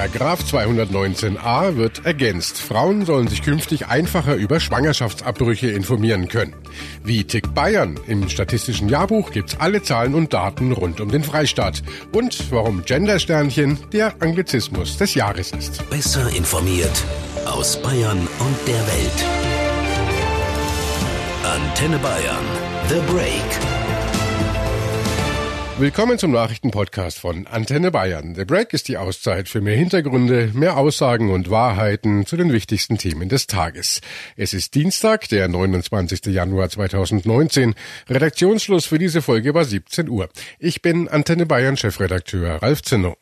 Paragraph 219a wird ergänzt. Frauen sollen sich künftig einfacher über Schwangerschaftsabbrüche informieren können. Wie tickt Bayern? Im statistischen Jahrbuch gibt's alle Zahlen und Daten rund um den Freistaat. Und warum Gendersternchen der Anglizismus des Jahres ist. Besser informiert aus Bayern und der Welt. Antenne Bayern. The Break. Willkommen zum Nachrichtenpodcast von Antenne Bayern. The Break ist die Auszeit für mehr Hintergründe, mehr Aussagen und Wahrheiten zu den wichtigsten Themen des Tages. Es ist Dienstag, der 29. Januar 2019. Redaktionsschluss für diese Folge war 17 Uhr. Ich bin Antenne Bayern Chefredakteur Ralf Zinno.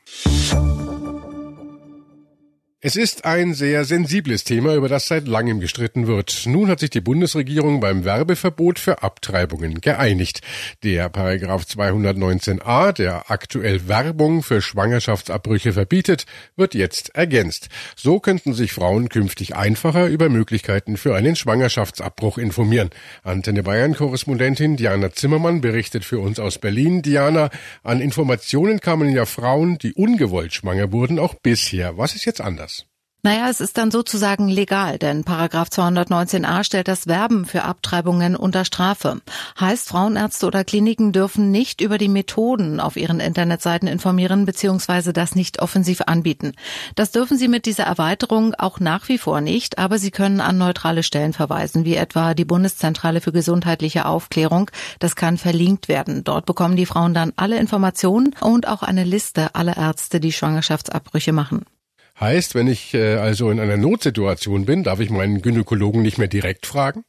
Es ist ein sehr sensibles Thema, über das seit langem gestritten wird. Nun hat sich die Bundesregierung beim Werbeverbot für Abtreibungen geeinigt. Der Paragraph 219a, der aktuell Werbung für Schwangerschaftsabbrüche verbietet, wird jetzt ergänzt. So könnten sich Frauen künftig einfacher über Möglichkeiten für einen Schwangerschaftsabbruch informieren. Antenne Bayern Korrespondentin Diana Zimmermann berichtet für uns aus Berlin. Diana, an Informationen kamen ja Frauen, die ungewollt schwanger wurden, auch bisher. Was ist jetzt anders? Naja, es ist dann sozusagen legal, denn Paragraph 219a stellt das Werben für Abtreibungen unter Strafe. Heißt, Frauenärzte oder Kliniken dürfen nicht über die Methoden auf ihren Internetseiten informieren bzw. das nicht offensiv anbieten. Das dürfen sie mit dieser Erweiterung auch nach wie vor nicht, aber sie können an neutrale Stellen verweisen, wie etwa die Bundeszentrale für gesundheitliche Aufklärung. Das kann verlinkt werden. Dort bekommen die Frauen dann alle Informationen und auch eine Liste aller Ärzte, die Schwangerschaftsabbrüche machen. Heißt, wenn ich äh, also in einer Notsituation bin, darf ich meinen Gynäkologen nicht mehr direkt fragen?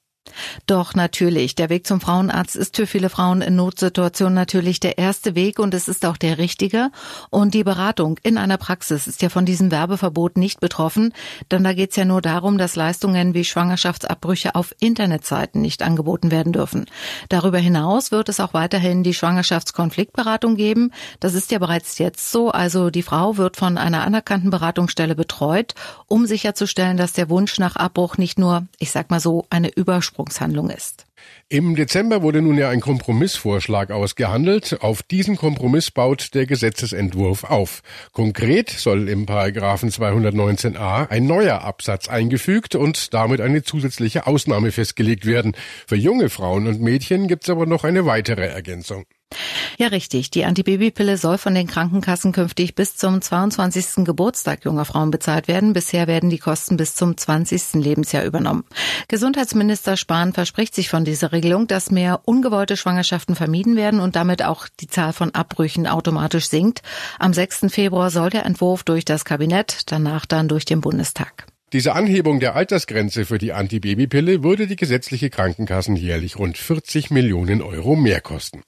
Doch natürlich, der Weg zum Frauenarzt ist für viele Frauen in Notsituationen natürlich der erste Weg und es ist auch der richtige. Und die Beratung in einer Praxis ist ja von diesem Werbeverbot nicht betroffen, denn da geht es ja nur darum, dass Leistungen wie Schwangerschaftsabbrüche auf Internetseiten nicht angeboten werden dürfen. Darüber hinaus wird es auch weiterhin die Schwangerschaftskonfliktberatung geben. Das ist ja bereits jetzt so. Also die Frau wird von einer anerkannten Beratungsstelle betreut, um sicherzustellen, dass der Wunsch nach Abbruch nicht nur, ich sag mal so, eine Übersprung Ursprungshandlung ist. Im Dezember wurde nun ja ein Kompromissvorschlag ausgehandelt. Auf diesen Kompromiss baut der Gesetzesentwurf auf. Konkret soll im Paragraphen 219a ein neuer Absatz eingefügt und damit eine zusätzliche Ausnahme festgelegt werden. Für junge Frauen und Mädchen gibt es aber noch eine weitere Ergänzung. Ja, richtig. Die Antibabypille soll von den Krankenkassen künftig bis zum 22. Geburtstag junger Frauen bezahlt werden. Bisher werden die Kosten bis zum 20. Lebensjahr übernommen. Gesundheitsminister Spahn verspricht sich von dieser Regelung, dass mehr ungewollte Schwangerschaften vermieden werden und damit auch die Zahl von Abbrüchen automatisch sinkt. Am 6. Februar soll der Entwurf durch das Kabinett, danach dann durch den Bundestag. Diese Anhebung der Altersgrenze für die Antibabypille würde die gesetzliche Krankenkassen jährlich rund 40 Millionen Euro mehr kosten.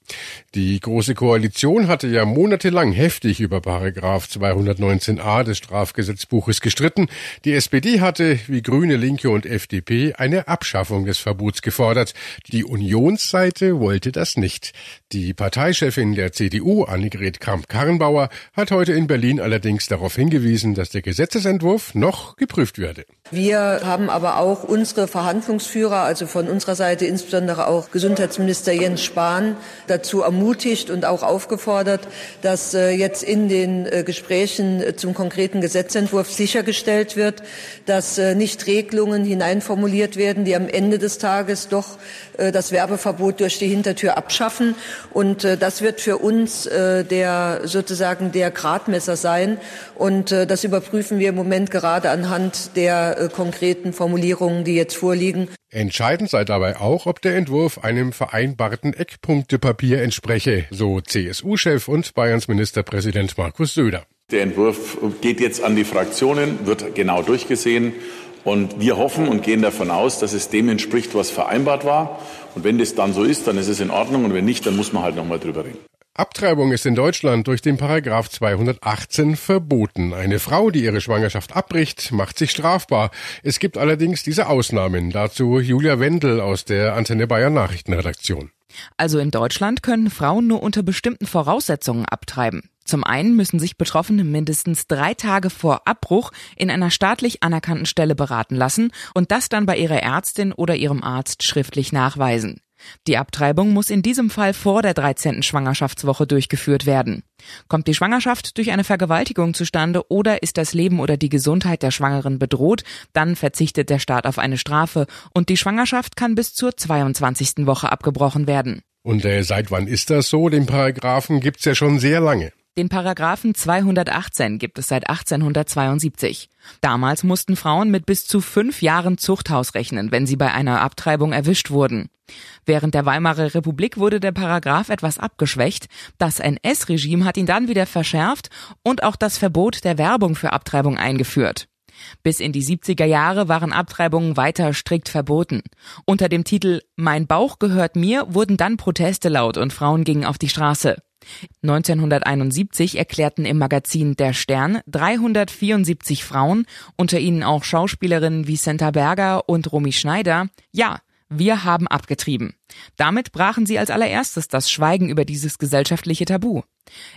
Die Große Koalition hatte ja monatelang heftig über Paragraph 219a des Strafgesetzbuches gestritten. Die SPD hatte, wie Grüne, Linke und FDP, eine Abschaffung des Verbots gefordert. Die Unionsseite wollte das nicht. Die Parteichefin der CDU, Annegret Kramp-Karrenbauer, hat heute in Berlin allerdings darauf hingewiesen, dass der Gesetzesentwurf noch geprüft wird werde. Wir haben aber auch unsere Verhandlungsführer, also von unserer Seite insbesondere auch Gesundheitsminister Jens Spahn, dazu ermutigt und auch aufgefordert, dass äh, jetzt in den äh, Gesprächen äh, zum konkreten Gesetzentwurf sichergestellt wird, dass nicht Regelungen hineinformuliert werden, die am Ende des Tages doch das Werbeverbot durch die Hintertür abschaffen. Und das wird für uns der sozusagen der Gradmesser sein. Und das überprüfen wir im Moment gerade anhand der der äh, konkreten Formulierungen, die jetzt vorliegen. Entscheidend sei dabei auch, ob der Entwurf einem vereinbarten Eckpunktepapier entspreche, so CSU-Chef und Bayerns Ministerpräsident Markus Söder. Der Entwurf geht jetzt an die Fraktionen, wird genau durchgesehen. Und wir hoffen und gehen davon aus, dass es dem entspricht, was vereinbart war. Und wenn das dann so ist, dann ist es in Ordnung. Und wenn nicht, dann muss man halt nochmal drüber reden. Abtreibung ist in Deutschland durch den Paragraph 218 verboten. Eine Frau, die ihre Schwangerschaft abbricht, macht sich strafbar. Es gibt allerdings diese Ausnahmen. Dazu Julia Wendel aus der Antenne Bayern Nachrichtenredaktion. Also in Deutschland können Frauen nur unter bestimmten Voraussetzungen abtreiben. Zum einen müssen sich Betroffene mindestens drei Tage vor Abbruch in einer staatlich anerkannten Stelle beraten lassen und das dann bei ihrer Ärztin oder ihrem Arzt schriftlich nachweisen. Die Abtreibung muss in diesem Fall vor der 13. Schwangerschaftswoche durchgeführt werden. Kommt die Schwangerschaft durch eine Vergewaltigung zustande oder ist das Leben oder die Gesundheit der Schwangeren bedroht, dann verzichtet der Staat auf eine Strafe und die Schwangerschaft kann bis zur 22. Woche abgebrochen werden. Und äh, seit wann ist das so? Den Paragraphen gibt's ja schon sehr lange. Den Paragraphen 218 gibt es seit 1872. Damals mussten Frauen mit bis zu fünf Jahren Zuchthaus rechnen, wenn sie bei einer Abtreibung erwischt wurden. Während der Weimarer Republik wurde der Paragraph etwas abgeschwächt. Das NS-Regime hat ihn dann wieder verschärft und auch das Verbot der Werbung für Abtreibung eingeführt. Bis in die 70er Jahre waren Abtreibungen weiter strikt verboten. Unter dem Titel Mein Bauch gehört mir wurden dann Proteste laut und Frauen gingen auf die Straße. 1971 erklärten im Magazin Der Stern 374 Frauen, unter ihnen auch Schauspielerinnen wie Senta Berger und Romy Schneider, ja, wir haben abgetrieben. Damit brachen sie als allererstes das Schweigen über dieses gesellschaftliche Tabu.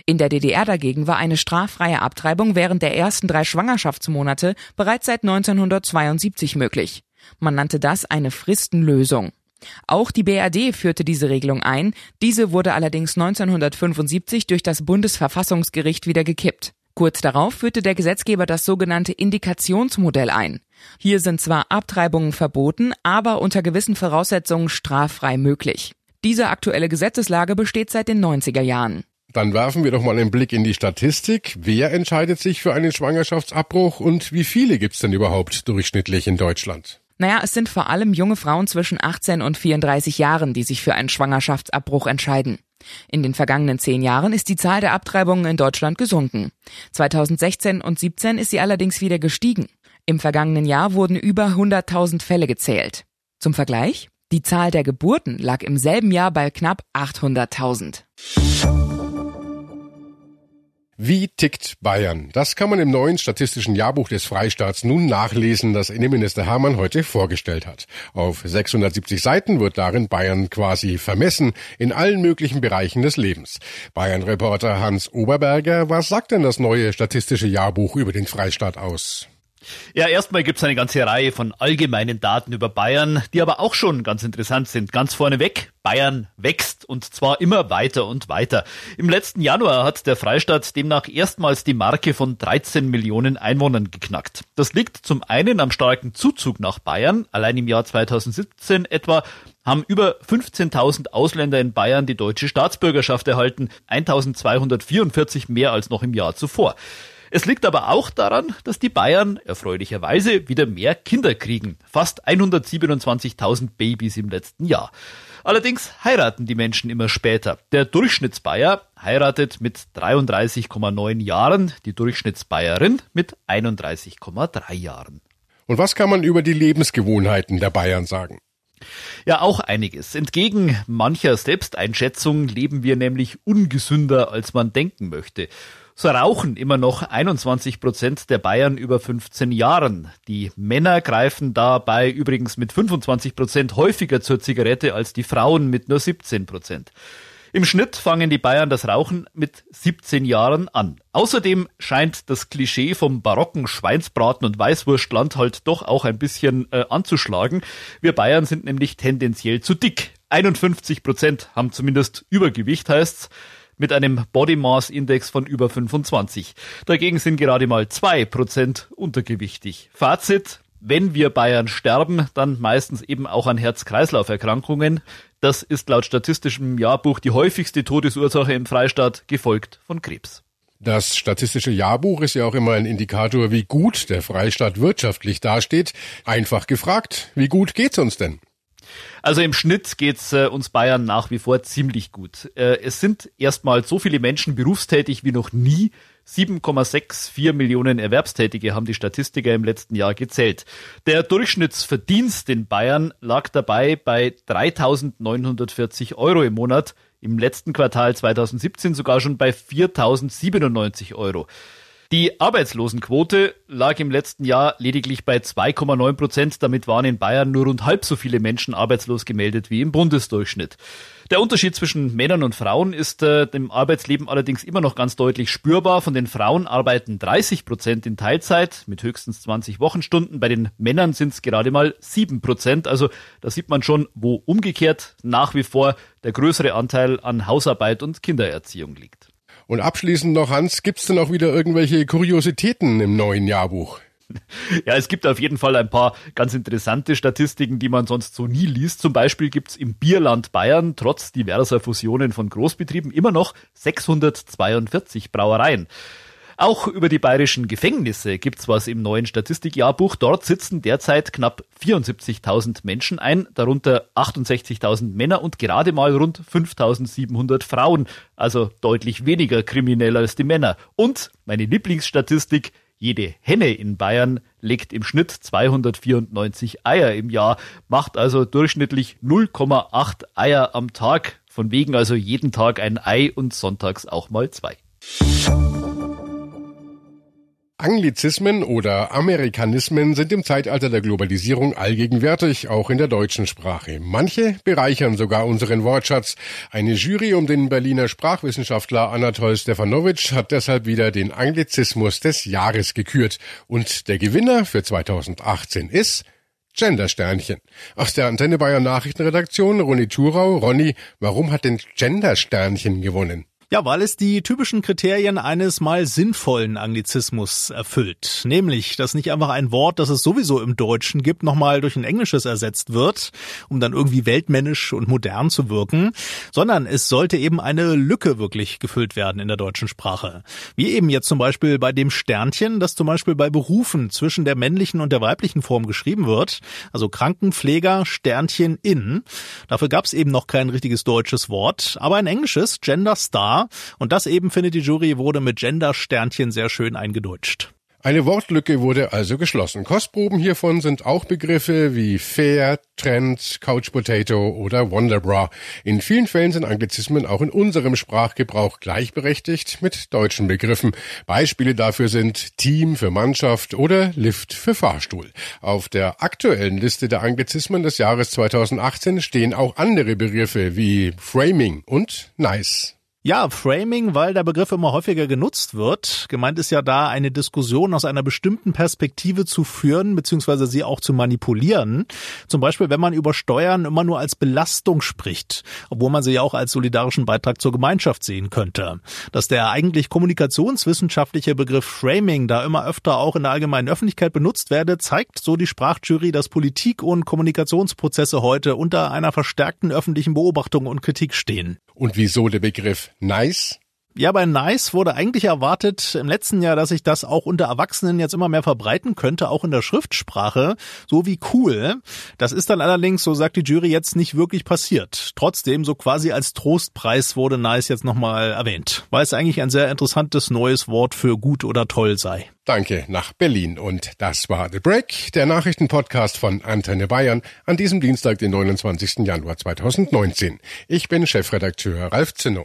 In der DDR dagegen war eine straffreie Abtreibung während der ersten drei Schwangerschaftsmonate bereits seit 1972 möglich. Man nannte das eine Fristenlösung. Auch die BRD führte diese Regelung ein, diese wurde allerdings 1975 durch das Bundesverfassungsgericht wieder gekippt. Kurz darauf führte der Gesetzgeber das sogenannte Indikationsmodell ein. Hier sind zwar Abtreibungen verboten, aber unter gewissen Voraussetzungen straffrei möglich. Diese aktuelle Gesetzeslage besteht seit den 90er Jahren. Dann werfen wir doch mal einen Blick in die Statistik. Wer entscheidet sich für einen Schwangerschaftsabbruch und wie viele gibt's denn überhaupt durchschnittlich in Deutschland? Naja, es sind vor allem junge Frauen zwischen 18 und 34 Jahren, die sich für einen Schwangerschaftsabbruch entscheiden. In den vergangenen zehn Jahren ist die Zahl der Abtreibungen in Deutschland gesunken. 2016 und 17 ist sie allerdings wieder gestiegen. Im vergangenen Jahr wurden über 100.000 Fälle gezählt. Zum Vergleich? Die Zahl der Geburten lag im selben Jahr bei knapp 800.000. Wie tickt Bayern? Das kann man im neuen statistischen Jahrbuch des Freistaats nun nachlesen, das Innenminister Hermann heute vorgestellt hat. Auf 670 Seiten wird darin Bayern quasi vermessen in allen möglichen Bereichen des Lebens. Bayern-Reporter Hans Oberberger, was sagt denn das neue statistische Jahrbuch über den Freistaat aus? Ja, erstmal gibt's eine ganze Reihe von allgemeinen Daten über Bayern, die aber auch schon ganz interessant sind. Ganz vorneweg, Bayern wächst und zwar immer weiter und weiter. Im letzten Januar hat der Freistaat demnach erstmals die Marke von 13 Millionen Einwohnern geknackt. Das liegt zum einen am starken Zuzug nach Bayern. Allein im Jahr 2017 etwa haben über 15.000 Ausländer in Bayern die deutsche Staatsbürgerschaft erhalten, 1.244 mehr als noch im Jahr zuvor. Es liegt aber auch daran, dass die Bayern erfreulicherweise wieder mehr Kinder kriegen. Fast 127.000 Babys im letzten Jahr. Allerdings heiraten die Menschen immer später. Der Durchschnittsbayer heiratet mit 33,9 Jahren, die Durchschnittsbayerin mit 31,3 Jahren. Und was kann man über die Lebensgewohnheiten der Bayern sagen? Ja, auch einiges. Entgegen mancher Selbsteinschätzung leben wir nämlich ungesünder, als man denken möchte. So rauchen immer noch 21 Prozent der Bayern über 15 Jahren. Die Männer greifen dabei übrigens mit 25 Prozent häufiger zur Zigarette als die Frauen mit nur 17 Prozent. Im Schnitt fangen die Bayern das Rauchen mit 17 Jahren an. Außerdem scheint das Klischee vom barocken Schweinsbraten und Weißwurstland halt doch auch ein bisschen äh, anzuschlagen. Wir Bayern sind nämlich tendenziell zu dick. 51 Prozent haben zumindest Übergewicht, heißt's mit einem Body Mass Index von über 25. Dagegen sind gerade mal zwei Prozent untergewichtig. Fazit, wenn wir Bayern sterben, dann meistens eben auch an Herz-Kreislauf-Erkrankungen. Das ist laut statistischem Jahrbuch die häufigste Todesursache im Freistaat, gefolgt von Krebs. Das statistische Jahrbuch ist ja auch immer ein Indikator, wie gut der Freistaat wirtschaftlich dasteht. Einfach gefragt, wie gut geht's uns denn? Also im Schnitt geht's äh, uns Bayern nach wie vor ziemlich gut. Äh, es sind erstmal so viele Menschen berufstätig wie noch nie. 7,64 Millionen Erwerbstätige haben die Statistiker im letzten Jahr gezählt. Der Durchschnittsverdienst in Bayern lag dabei bei 3.940 Euro im Monat, im letzten Quartal 2017 sogar schon bei 4.097 Euro. Die Arbeitslosenquote lag im letzten Jahr lediglich bei 2,9 Prozent. Damit waren in Bayern nur rund halb so viele Menschen arbeitslos gemeldet wie im Bundesdurchschnitt. Der Unterschied zwischen Männern und Frauen ist äh, im Arbeitsleben allerdings immer noch ganz deutlich spürbar. Von den Frauen arbeiten 30 Prozent in Teilzeit mit höchstens 20 Wochenstunden. Bei den Männern sind es gerade mal 7 Prozent. Also da sieht man schon, wo umgekehrt nach wie vor der größere Anteil an Hausarbeit und Kindererziehung liegt. Und abschließend noch, Hans, gibt's denn auch wieder irgendwelche Kuriositäten im neuen Jahrbuch? Ja, es gibt auf jeden Fall ein paar ganz interessante Statistiken, die man sonst so nie liest. Zum Beispiel gibt's im Bierland Bayern trotz diverser Fusionen von Großbetrieben immer noch 642 Brauereien. Auch über die bayerischen Gefängnisse gibt's was im neuen Statistikjahrbuch. Dort sitzen derzeit knapp 74.000 Menschen ein, darunter 68.000 Männer und gerade mal rund 5.700 Frauen, also deutlich weniger kriminell als die Männer. Und meine Lieblingsstatistik, jede Henne in Bayern legt im Schnitt 294 Eier im Jahr, macht also durchschnittlich 0,8 Eier am Tag, von wegen also jeden Tag ein Ei und sonntags auch mal zwei. Anglizismen oder Amerikanismen sind im Zeitalter der Globalisierung allgegenwärtig, auch in der deutschen Sprache. Manche bereichern sogar unseren Wortschatz. Eine Jury um den Berliner Sprachwissenschaftler Anatol Stefanovic hat deshalb wieder den Anglizismus des Jahres gekürt. Und der Gewinner für 2018 ist Gendersternchen. Aus der Antenne Bayern Nachrichtenredaktion Ronny Thurau. Ronny, warum hat denn Gendersternchen gewonnen? Ja, weil es die typischen Kriterien eines mal sinnvollen Anglizismus erfüllt. Nämlich, dass nicht einfach ein Wort, das es sowieso im Deutschen gibt, nochmal durch ein Englisches ersetzt wird, um dann irgendwie weltmännisch und modern zu wirken, sondern es sollte eben eine Lücke wirklich gefüllt werden in der deutschen Sprache. Wie eben jetzt zum Beispiel bei dem Sternchen, das zum Beispiel bei Berufen zwischen der männlichen und der weiblichen Form geschrieben wird, also Krankenpfleger Sternchen in. Dafür gab es eben noch kein richtiges deutsches Wort, aber ein englisches, Gender Star, und das eben, findet die Jury, wurde mit Gender-Sternchen sehr schön eingedeutscht. Eine Wortlücke wurde also geschlossen. Kostproben hiervon sind auch Begriffe wie Fair, Trend, Couch Potato oder Wonderbra. In vielen Fällen sind Anglizismen auch in unserem Sprachgebrauch gleichberechtigt mit deutschen Begriffen. Beispiele dafür sind Team für Mannschaft oder Lift für Fahrstuhl. Auf der aktuellen Liste der Anglizismen des Jahres 2018 stehen auch andere Begriffe wie Framing und Nice. Ja, Framing, weil der Begriff immer häufiger genutzt wird. Gemeint ist ja da, eine Diskussion aus einer bestimmten Perspektive zu führen, beziehungsweise sie auch zu manipulieren. Zum Beispiel, wenn man über Steuern immer nur als Belastung spricht, obwohl man sie ja auch als solidarischen Beitrag zur Gemeinschaft sehen könnte. Dass der eigentlich kommunikationswissenschaftliche Begriff Framing da immer öfter auch in der allgemeinen Öffentlichkeit benutzt werde, zeigt so die Sprachjury, dass Politik und Kommunikationsprozesse heute unter einer verstärkten öffentlichen Beobachtung und Kritik stehen. Und wieso der Begriff nice? Ja, bei Nice wurde eigentlich erwartet im letzten Jahr, dass sich das auch unter Erwachsenen jetzt immer mehr verbreiten könnte, auch in der Schriftsprache, so wie cool. Das ist dann allerdings, so sagt die Jury, jetzt nicht wirklich passiert. Trotzdem, so quasi als Trostpreis wurde Nice jetzt nochmal erwähnt, weil es eigentlich ein sehr interessantes neues Wort für gut oder toll sei. Danke nach Berlin. Und das war The Break, der Nachrichtenpodcast von Antenne Bayern an diesem Dienstag, den 29. Januar 2019. Ich bin Chefredakteur Ralf Zinno.